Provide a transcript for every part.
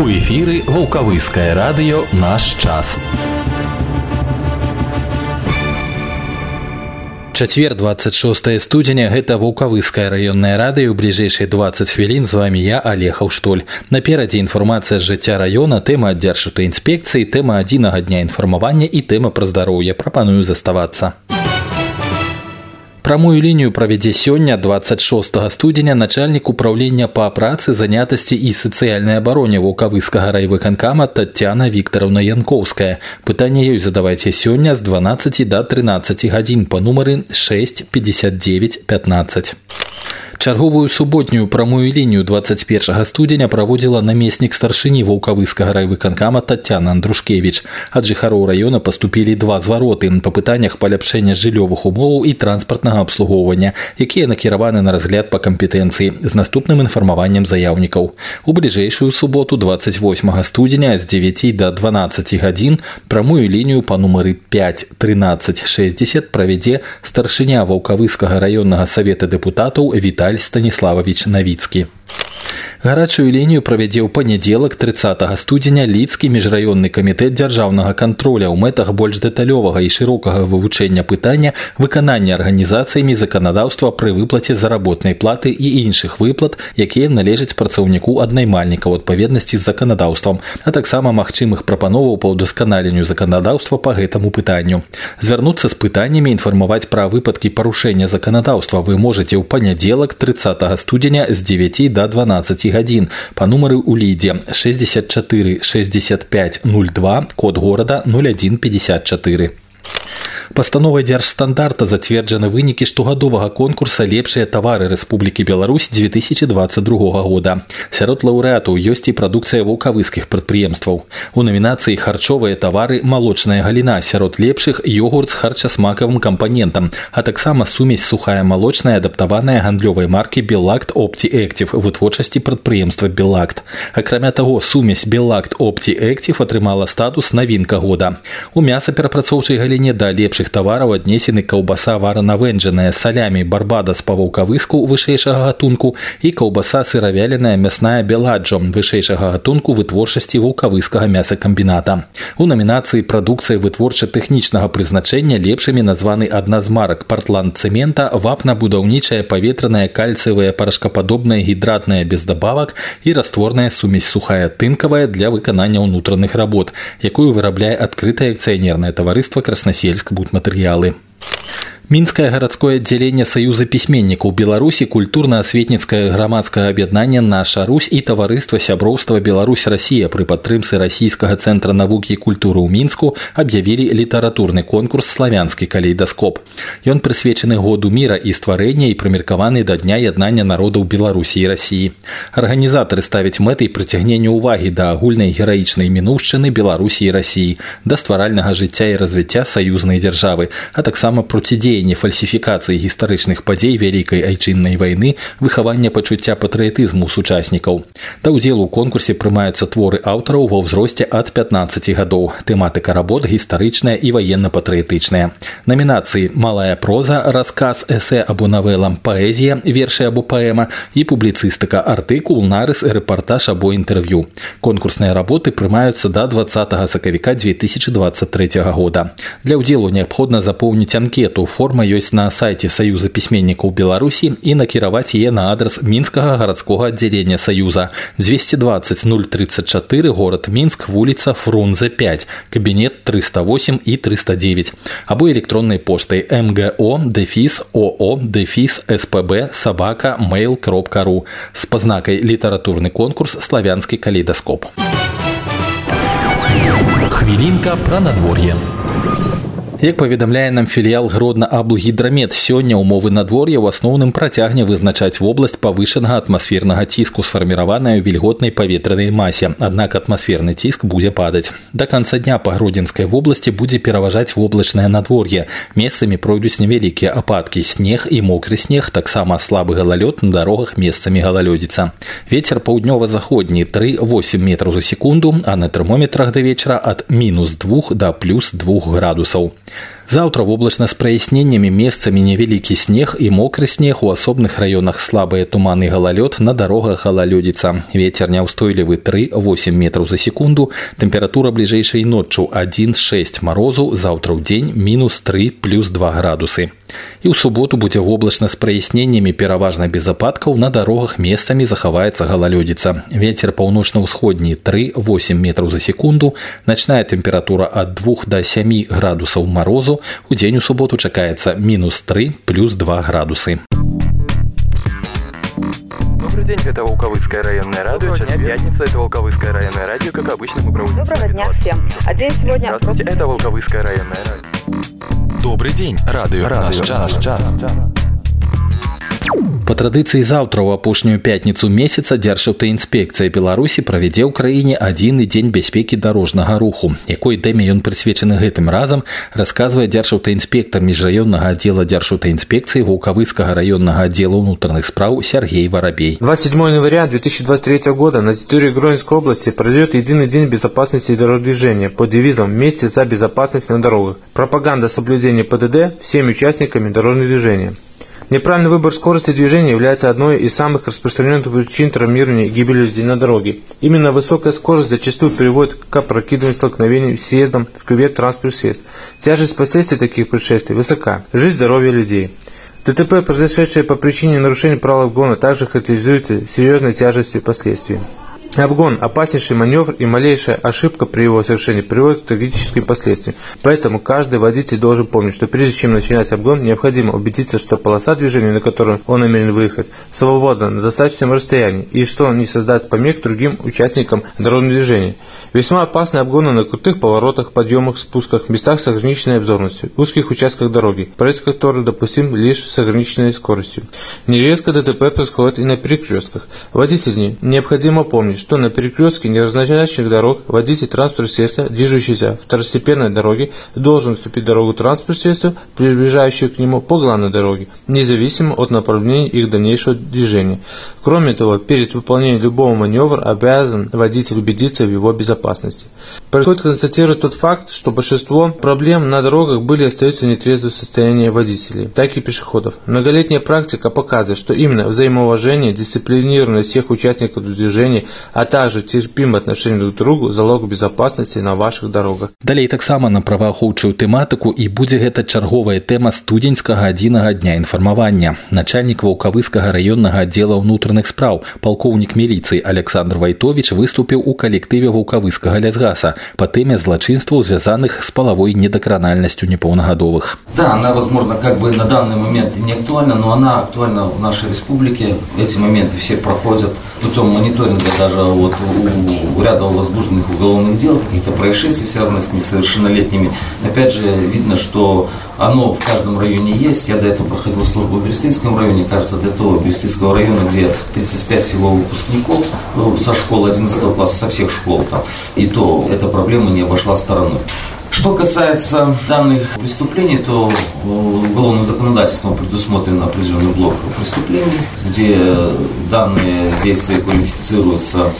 У эфіры вулкавыскае радыё наш час. Чацвер 26 студзеня гэта вулкавыская раённая радыё ў бліжэйшыя 20 хвілін з вами я алег Аўштоль. Наперадзе інфармацыя з жыцця раёна, тэма аддзяршутай інспекцыі, тэма адзінага дня інфармавання і тэма пра здароўе прапаную заставацца. Прамую лінію правядзе сёння 26 студзеня начальнік управлення па працы занятасці і сацыяльнай абароне вулкавыскага райвыканкама татяна викторовна янкоўская пытанне ёй задавайце сёння з 12 до 13 гадзін па нумары 6 59 15 Чарговую суботнюю прамую лінію 21 студзеня праводзіла намеснік старшыні вулкавыскага райвыканкама Татяна Андрушкевич. Ад жыхароў раёна паступілі два звароты па пытаннях паляпшэння жыллёвых умоваў і транспартнага абслугоўвання, якія накіраваны на разгляд па кампетэнцыі з наступным інфармаваннем заяўнікаў. У бліжэйшую суботу 28 студзеня з 9 до 12 гадзін прамую лінію па нумары 5 13 60 правядзе старшыня ваўкавыскага раённага савета дэпутатаў Віталь Віталь Станіславович Навіцкі. Гарачую лінію правядзе ў панядзелак 30 студзеня лідскі міжраённы камітэт дзяржаўнага кантроля ў мэтах больш дэталёвага і шырокага вывучэння пытання выканання арганізацыямі заканадаўства пры выплаце заработнай платы і іншых выплат, якія належаць працаўніку аднаймальніка ў адпаведнасці з заканадаўствам, а таксама магчымых прапановаў па ўдасканаленню заканадаўства па гэтаму пытанню. Звярнуцца з пытаннямі інфармаваць пра выпадкі парушэння заканадаўства вы можете ў панядзелак 30 студзеня з 9 до 12 гадзін па нумары ў лідзе 64 65 02 код горада 0154. Пастановай дзяржстандарта зацверджаны вынікі штогадовага конкурса лепшыя тавары Рэспублікі Беларусь 2022 года. Сярод лаўрэатаў ёсць і прадукцыя вулкавыскіх прадпрыемстваў. У намінацыі харчовыя тавары малочная галіна сярод лепшых йогурт з харчасмакавым кампанентам, а таксама сумесь сухая малочная адаптаваная гандлёвай маркі Белакт Опти Экців вытворчасці прадпрыемства Белакт. Акрамя таго, сумесь Белакт Опти Экців атрымала статус навінка года. У мясаперапрацоўчай галіне да лепшых іншых тавараў аднесены каўбаса варанавэнджаная салямі барбада з паваўкавыску вышэйшага гатунку і каўбаса сыравяленая мясная беладжом вышэйшага гатунку вытворчасці вулкавыскага мясакамбіната. У намінацыі прадукцыі вытворча-тэхнічнага прызначэння лепшымі названы адна з марак партланд цэмента вапна-будаўнічая паветраная кальцавая парашкападобная гідратная без дабавак і растворная сумесь сухая тынкавая для выканання ўнутраных работ, якую вырабляе адкрытае акцыянернае таварыства краснасельск матэрыялы. Мінскае гарадское аддзяленне саюза пісьменнікаў беларусі культурна-асветніцкае грамадскае аб'яднанне наша русь і таварыства сяброўства беларусь расія пры падтрымцы расійскага цэнтра навукі і культуры ў мінску аб'явілі літаратурны конкурс славянскі калейдаскоп ён прысвечаны году міра і стварэння і прымеркаваны да дня яднання народаў беларусі і рассіі арганізатары ставяць мэтай прыцягнення ўвагі да агульнай гераічнай мінушчыны беларусі і рассіі да стваральнага жыцця і развіцця саюзнай дзяржавы а таксама процідзея дзеянне фальсіфікацыі гістарычных падзей вялікай айчыннай вайны выхавання пачуцця патрыятызму сучаснікаў. Да ўдзелу ў конкурсе прымаюцца творы аўтараў ва ўзросце ад 15 гадоў. Тэматыка работ гістарычная і ваенна-патрыятычная. Намінацыі малая проза расказ эсэ або навелам паэзія вершы або паэма і публіцыстыка артыкул нарыс рэпартаж або інтэрв'ю. Конкурсныя работы прымаюцца да 20 сакавіка 2023 года. Для ўдзелу неабходна запоўніць анкету форму форма ёсць на сайце саюза пісьменнікаў беларусі і накіраваць яе на адрас мінскага гарадскога аддзялення саюза 220 034 город мінск вуліца фрунзе 5 кабінет 308 і 309 або электроннай поштай мго дэфіс оо дэфіс спб сабака mail кропка ру з пазнакай літаратурны конкурс славянскі калейдаскоп хвілінка пра надвор'е Як паведамляе нам філіял гродна аблгідрамет сёння ўмовы надвор'я ў асноўным працягне вызначаць вобласць павышанага атмасфернага ціску сфарміраваная ў вільготнай паветранай масе аднак атмасферны ціск будзе падаць да канца дня па гродзенскай вобласці будзе пераважаць воблачнае надвор'е месцамі пройдуць невялікія ападкі снег і мокры снег таксама слабы галалёд на дарогах месцамі галалёдзіца ветер паўднёва-заходні 38 метраў за секунду а на тэрмометрах да вечара ад мінус двух да плюс двух градусаў Завтра облачно с прояснениями местами невеликий снег и мокрый снег, у асобных слабые туман и гололед, на дорогах гололедица. Ветер неустойливый 3-8 метров за секунду, температура ближайшей ночью 1-6 морозу, завтра в день минус 3 плюс 2 градусы І ў суботу будзе воблачна з праясненнямі пераважна без ападкаў на дарогах месцамі захаваецца галалёдзіца. Вецер паўночна-ўсходні 3-8 метраў за секунду, начная тэмпература ад 2 до 7 градусаў морозу, у дзень у суботу чакаецца мінус 3 плюс 2 градусы. Добрый день, это Волковыцкое районное радио. Сейчас пятница, это Волковыцкое районное радио. Как обычно, мы проводим... Доброго дня всем. А день сегодня... Здравствуйте, это Волковыцкое районное радио. Добрый день, радио, радио наш час. Наш час. Па традыцыі заўтра ў апошнюю пятніцу месяца дзяржаўтаінспекцыя Беларусі правядзе ў краіне адзіны дзень бяспекі дарожнага руху. Якой тэме ён прысвечаны гэтым разам, расказвае дзяржаўтаінспектар міжраённага аддзела дзяржаўтаінспекцыі Ваўкавыскага раённага аддзела ўнутраных спраў Сергей Воробей. 27 января 2023 года на территории Гронинской области пройдет единый день безопасности дорождвижения под девизом «Вместе за безопасность на дорогах». Пропаганда соблюдения ПДД всеми участниками дорожного движения. Неправильный выбор скорости движения является одной из самых распространенных причин травмирования и гибели людей на дороге. Именно высокая скорость зачастую приводит к опрокидыванию столкновений съездом в кювет транспорт средств. Тяжесть последствий таких происшествий высока. Жизнь, здоровье людей. ДТП, произошедшее по причине нарушения правил обгона, также характеризуется серьезной тяжестью последствий. Обгон – опаснейший маневр, и малейшая ошибка при его совершении приводит к трагическим последствиям. Поэтому каждый водитель должен помнить, что прежде чем начинать обгон, необходимо убедиться, что полоса движения, на которую он намерен выехать, свободна на достаточном расстоянии, и что он не создаст помех другим участникам дорожного движения. Весьма опасны обгоны на крутых поворотах, подъемах, спусках, местах с ограниченной обзорностью, узких участках дороги, проезд которых допустим лишь с ограниченной скоростью. Нередко ДТП происходит и на перекрестках. Водители необходимо помнить, что на перекрестке неразнозначных дорог водитель транспортного средства, движущийся второстепенной дороге, должен вступить в дорогу транспортного средства, приближающую к нему по главной дороге, независимо от направления их дальнейшего движения. Кроме того, перед выполнением любого маневра обязан водитель убедиться в его безопасности. Происходит констатировать тот факт, что большинство проблем на дорогах были и остаются в нетрезвом состоянии водителей, так и пешеходов. Многолетняя практика показывает, что именно взаимоуважение, дисциплинированность всех участников движения а также терпимое отношение друг к другу залог безопасности на ваших дорогах. Далей таксама на праваахоўчую тэматыку і будзе гэта чарговая тэма студзеньскага адзінага дня інфармавання. Начальнік ваўкавыскага раённага аддзела ўнутраных спраў, палкоўнік міліцыі Александр Вайтович выступіў у калектыве ваўкавыскага лясгаса па тэме злачынстваў, звязаных с половой недокранальностью непаўнагадовых. Да, она, возможно, как бы на данный момент не актуальна, но она актуальна в нашей республике. Эти моменты все проходят путем мониторинга даже вот у, у ряда возбужденных уголовных дел, каких-то происшествий, связанных с несовершеннолетними. Опять же, видно, что оно в каждом районе есть. Я до этого проходил службу в Берестинском районе, кажется, до того Берестинского района, где 35 всего выпускников ну, со школы 11 класса, со всех школ там. И то эта проблема не обошла стороной. Что касается данных преступлений, то уголовным законодательством предусмотрен определенный блок преступлений, где данные действия квалифицируются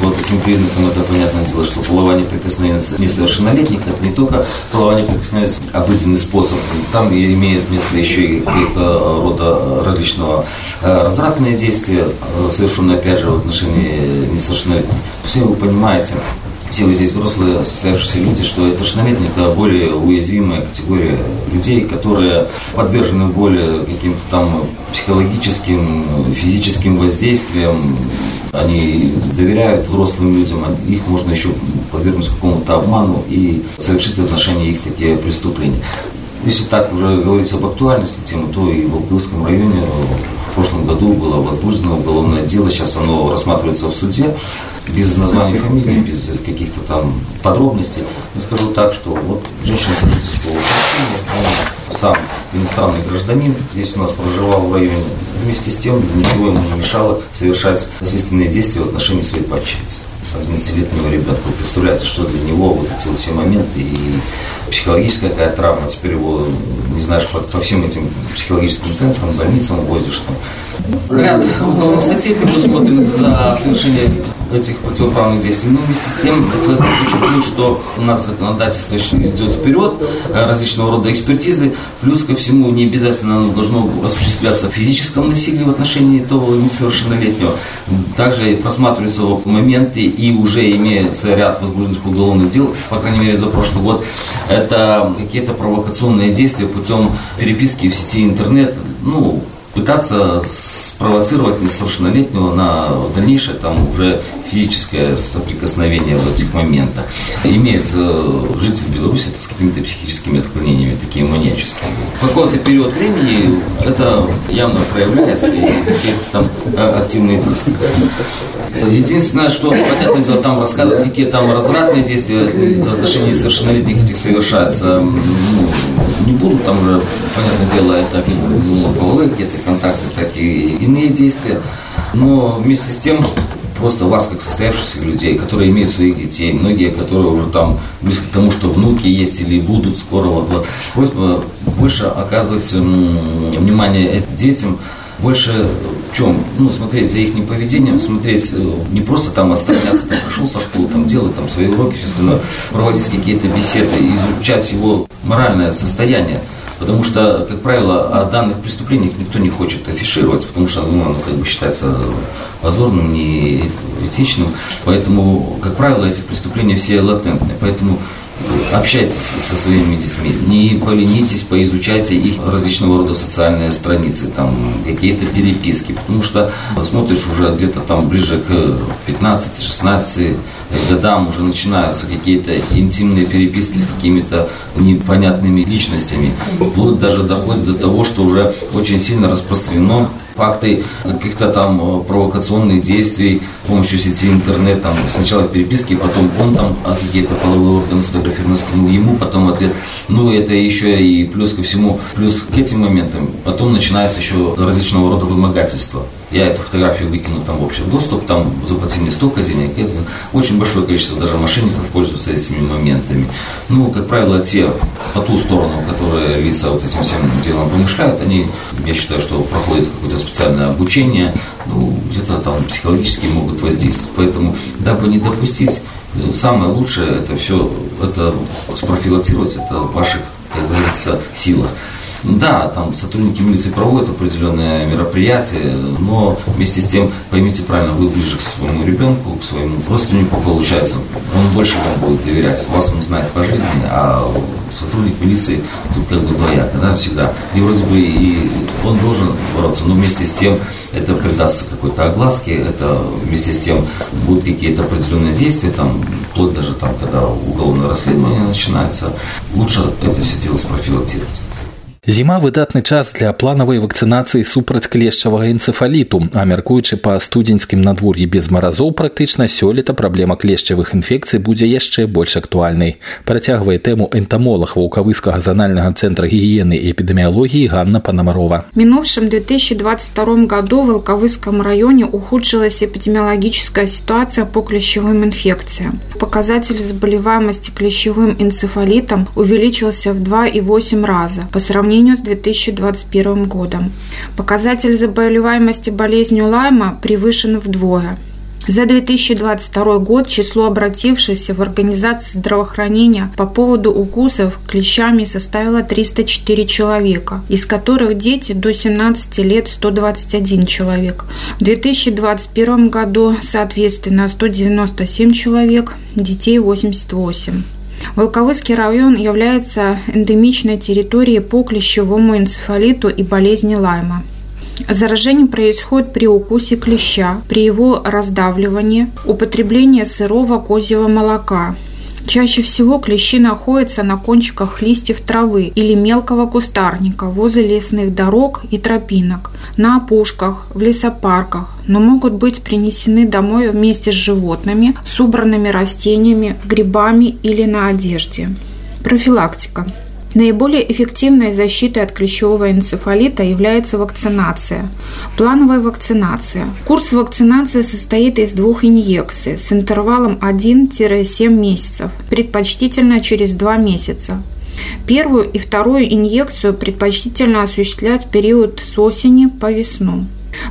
по таким признакам. Это понятное дело, что полование прикосновения несовершеннолетних, это не только полование прикосновения, обыденный способ. Там имеет место еще и какие-то рода различного э, развратные действия, э, совершенные опять же в отношении несовершеннолетних. Все вы понимаете, все вы здесь взрослые состоявшиеся люди, что это это более уязвимая категория людей, которые подвержены более каким-то там психологическим, физическим воздействиям. Они доверяют взрослым людям, их можно еще подвергнуть какому-то обману и совершить в отношении их такие преступления. Если так уже говорить об актуальности темы, то и в Волковском районе прошлом году было возбуждено уголовное дело, сейчас оно рассматривается в суде без названия фамилии, без каких-то там подробностей. Но скажу так, что вот женщина свидетельствовала он сам иностранный гражданин, здесь у нас проживал в районе. Вместе с тем ничего ему не мешало совершать насильственные действия в отношении своей падчерицы. 11-летнего ребенка. Представляете, что для него вот эти вот все моменты и психологическая какая травма, теперь его, не знаешь, по, по всем этим психологическим центрам, больницам возишь там. Ряд уголовных статей предусмотренных за совершение этих противоправных действий. Но вместе с тем хотелось бы подчеркнуть, что у нас законодательство идет вперед, э, различного рода экспертизы, плюс ко всему не обязательно оно должно осуществляться в физическом насилии в отношении того несовершеннолетнего. Также просматриваются моменты и уже имеется ряд возбужденных уголовных дел, по крайней мере за прошлый год. Это какие-то провокационные действия путем переписки в сети интернет, ну, пытаться спровоцировать несовершеннолетнего на дальнейшее там уже физическое соприкосновение в этих моментах. Имеется житель Беларуси это с какими-то психическими отклонениями, такими маньяческими. В какой-то период времени это явно проявляется и там э, активные действия. Единственное, что, понятное дело, там рассказывать, какие там развратные действия в отношении несовершеннолетних этих совершаются, ну, не буду, там уже, понятное дело, это ну, половые какие-то контакты, так и иные действия. Но вместе с тем просто вас, как состоявшихся людей, которые имеют своих детей, многие, которые уже там близко к тому, что внуки есть или будут скоро, вот, вот просьба больше оказывать внимание детям, больше в чем? Ну, смотреть за их поведением, смотреть, э, не просто там отстраняться, там, пришел со школы, там, делать там свои уроки, все остальное, проводить какие-то беседы, изучать его моральное состояние. Потому что, как правило, о данных преступлениях никто не хочет афишировать, потому что ну, оно как бы считается позорным, неэтичным. Поэтому, как правило, эти преступления все латентные. Поэтому общайтесь со своими детьми, не поленитесь, поизучайте их различного рода социальные страницы, там какие-то переписки, потому что смотришь уже где-то там ближе к 15-16 годам уже начинаются какие-то интимные переписки с какими-то непонятными личностями. Вплоть даже доходит до того, что уже очень сильно распространено факты каких-то там э, провокационных действий с помощью сети интернет, там сначала переписки, потом он там а какие-то половые органы сфотографировал, скинул ему, потом ответ. Ну, это еще и плюс ко всему, плюс к этим моментам, потом начинается еще различного рода вымогательства. Я эту фотографию выкину там в общий доступ, там заплати мне столько денег. Это очень большое количество даже мошенников пользуются этими моментами. Ну, как правило, те по ту сторону, которые лица вот этим всем делом помышляют, они, я считаю, что проходят какое-то специальное обучение, ну, где-то там психологически могут воздействовать. Поэтому, дабы не допустить, самое лучшее это все, это спрофилактировать, это в ваших, как говорится, силах. Да, там сотрудники милиции проводят определенные мероприятия, но вместе с тем, поймите правильно, вы ближе к своему ребенку, к своему родственнику получается. Он больше вам будет доверять. Вас он знает по жизни, а сотрудник милиции тут как бы двояко, да, всегда. И вроде бы и он должен бороться, но вместе с тем это придастся какой-то огласке, это вместе с тем будут какие-то определенные действия, там, вплоть даже там, когда уголовное расследование начинается, лучше это все дело спрофилактировать. Зіма выдатны час для планавай вакцынацыі супраць клешчавага энцефаліту, а мяркуючы па студзеньскім надвор'і без маразоў практычна сёлета праблема клешчавых інфекцый будзе яшчэ больш актуальнай. Працягвае тэму энтамолог ваўкавыскага зональнага цэнтра гігіены і эпідэміялогіі Ганна Панамарова. В минувшем 2022 году в Волковыском районе ухудшилась эпидемиологическая ситуация по клещевым инфекциям. Показатель заболеваемости клещевым энцефалитом увеличился в 2,8 раза по сравнению сравнению с 2021 годом. Показатель заболеваемости болезнью Лайма превышен вдвое. За 2022 год число обратившихся в организации здравоохранения по поводу укусов клещами составило 304 человека, из которых дети до 17 лет 121 человек. В 2021 году, соответственно, 197 человек, детей 88. Волковыский район является эндемичной территорией по клещевому энцефалиту и болезни Лайма. Заражение происходит при укусе клеща, при его раздавливании, употреблении сырого козьего молока, Чаще всего клещи находятся на кончиках листьев травы или мелкого кустарника возле лесных дорог и тропинок, на опушках, в лесопарках, но могут быть принесены домой вместе с животными, с убранными растениями, грибами или на одежде. Профилактика. Наиболее эффективной защитой от клещевого энцефалита является вакцинация. Плановая вакцинация. Курс вакцинации состоит из двух инъекций с интервалом 1-7 месяцев, предпочтительно через 2 месяца. Первую и вторую инъекцию предпочтительно осуществлять в период с осени по весну.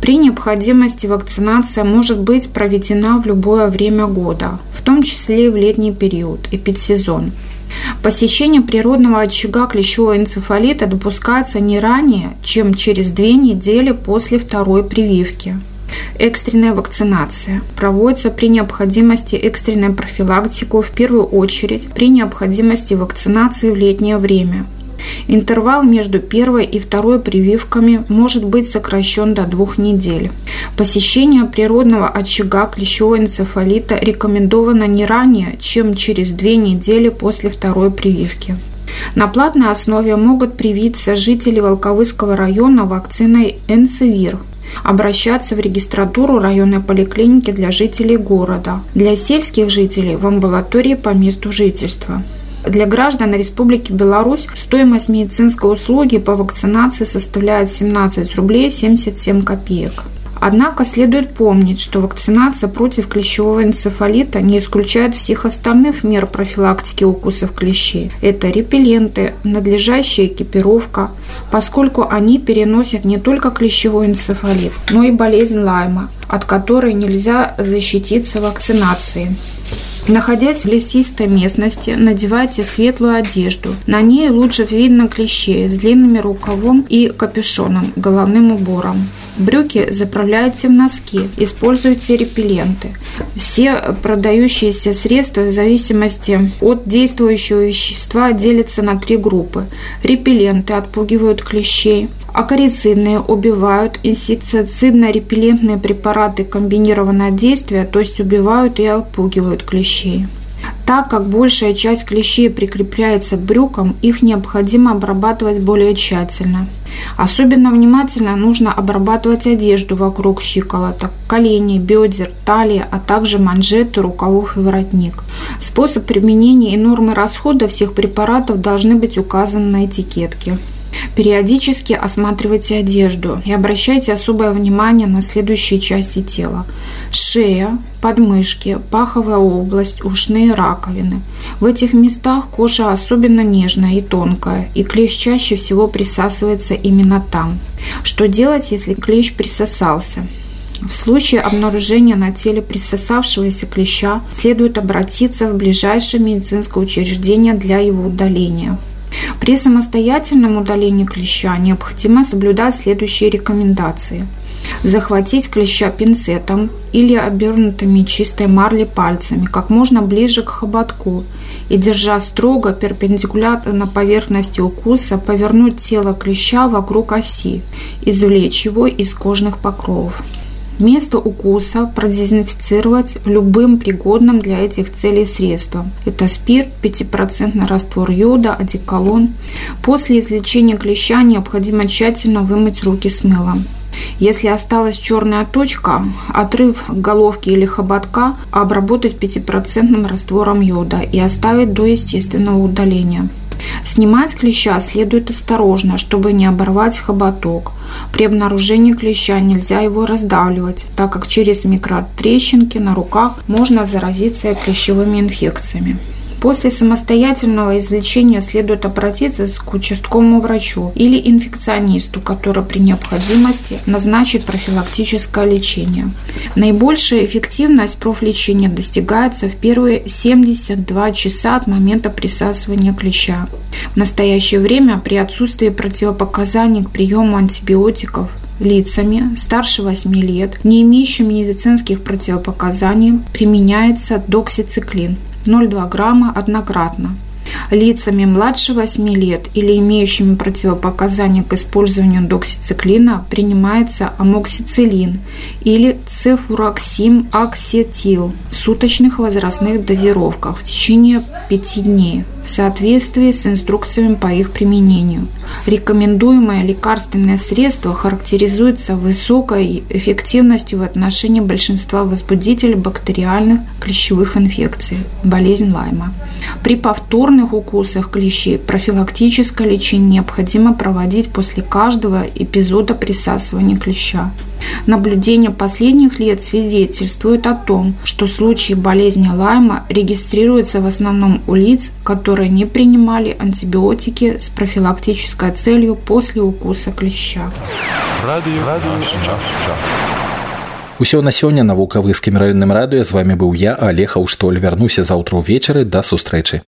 При необходимости вакцинация может быть проведена в любое время года, в том числе и в летний период, эпидсезон. Посещение природного очага клещевого энцефалита допускается не ранее, чем через две недели после второй прививки. Экстренная вакцинация проводится при необходимости экстренной профилактику в первую очередь при необходимости вакцинации в летнее время – Интервал между первой и второй прививками может быть сокращен до двух недель. Посещение природного очага клещевого энцефалита рекомендовано не ранее, чем через две недели после второй прививки. На платной основе могут привиться жители Волковыского района вакциной «Энцевир», обращаться в регистратуру районной поликлиники для жителей города, для сельских жителей в амбулатории по месту жительства. Для граждан Республики Беларусь стоимость медицинской услуги по вакцинации составляет 17 рублей 77 копеек. Однако следует помнить, что вакцинация против клещевого энцефалита не исключает всех остальных мер профилактики укусов клещей. Это репелленты, надлежащая экипировка, поскольку они переносят не только клещевой энцефалит, но и болезнь Лайма, от которой нельзя защититься вакцинацией. Находясь в лесистой местности, надевайте светлую одежду. На ней лучше видно клещей с длинными рукавом и капюшоном, головным убором. Брюки заправляйте в носки, используйте репелленты. Все продающиеся средства в зависимости от действующего вещества делятся на три группы. Репелленты отпугивают клещей, Акарицидные убивают, инсектицидно-репеллентные препараты комбинированного действия, то есть убивают и отпугивают клещей. Так как большая часть клещей прикрепляется к брюкам, их необходимо обрабатывать более тщательно. Особенно внимательно нужно обрабатывать одежду вокруг щиколоток, коленей, бедер, талии, а также манжеты, рукавов и воротник. Способ применения и нормы расхода всех препаратов должны быть указаны на этикетке. Периодически осматривайте одежду и обращайте особое внимание на следующие части тела. Шея, подмышки, паховая область, ушные раковины. В этих местах кожа особенно нежная и тонкая, и клещ чаще всего присасывается именно там. Что делать, если клещ присосался? В случае обнаружения на теле присосавшегося клеща следует обратиться в ближайшее медицинское учреждение для его удаления. При самостоятельном удалении клеща необходимо соблюдать следующие рекомендации. Захватить клеща пинцетом или обернутыми чистой марлей пальцами как можно ближе к хоботку и, держа строго перпендикулярно поверхности укуса, повернуть тело клеща вокруг оси, извлечь его из кожных покровов. Место укуса продезинфицировать любым пригодным для этих целей средством. Это спирт, 5% раствор йода, одеколон. После излечения клеща необходимо тщательно вымыть руки с мылом. Если осталась черная точка, отрыв головки или хоботка обработать 5% раствором йода и оставить до естественного удаления. Снимать клеща следует осторожно, чтобы не оборвать хоботок. При обнаружении клеща нельзя его раздавливать, так как через микротрещинки на руках можно заразиться клещевыми инфекциями. После самостоятельного извлечения следует обратиться к участковому врачу или инфекционисту, который при необходимости назначит профилактическое лечение. Наибольшая эффективность профлечения достигается в первые 72 часа от момента присасывания клеща. В настоящее время при отсутствии противопоказаний к приему антибиотиков лицами старше 8 лет, не имеющими медицинских противопоказаний, применяется доксициклин 0,2 грамма однократно. Лицами младше 8 лет или имеющими противопоказания к использованию доксициклина принимается амоксициллин или цефуроксим аксетил в суточных возрастных дозировках в течение 5 дней в соответствии с инструкциями по их применению. Рекомендуемое лекарственное средство характеризуется высокой эффективностью в отношении большинства возбудителей бактериальных клещевых инфекций, болезнь Лайма. При повторных укусах клещей профилактическое лечение необходимо проводить после каждого эпизода присасывания клеща. Наблюдения последних лет свидетельствуют о том, что случаи болезни Лайма регистрируются в основном у лиц, которые не принимали антибиотики с профилактической целью после укуса клеща. Радио, Радио наш час. Усё на сёння на вулкавыскім раённым радыё з вами быў я Алег Аўштоль вярнуся заўтра ўвечары да сустрэчы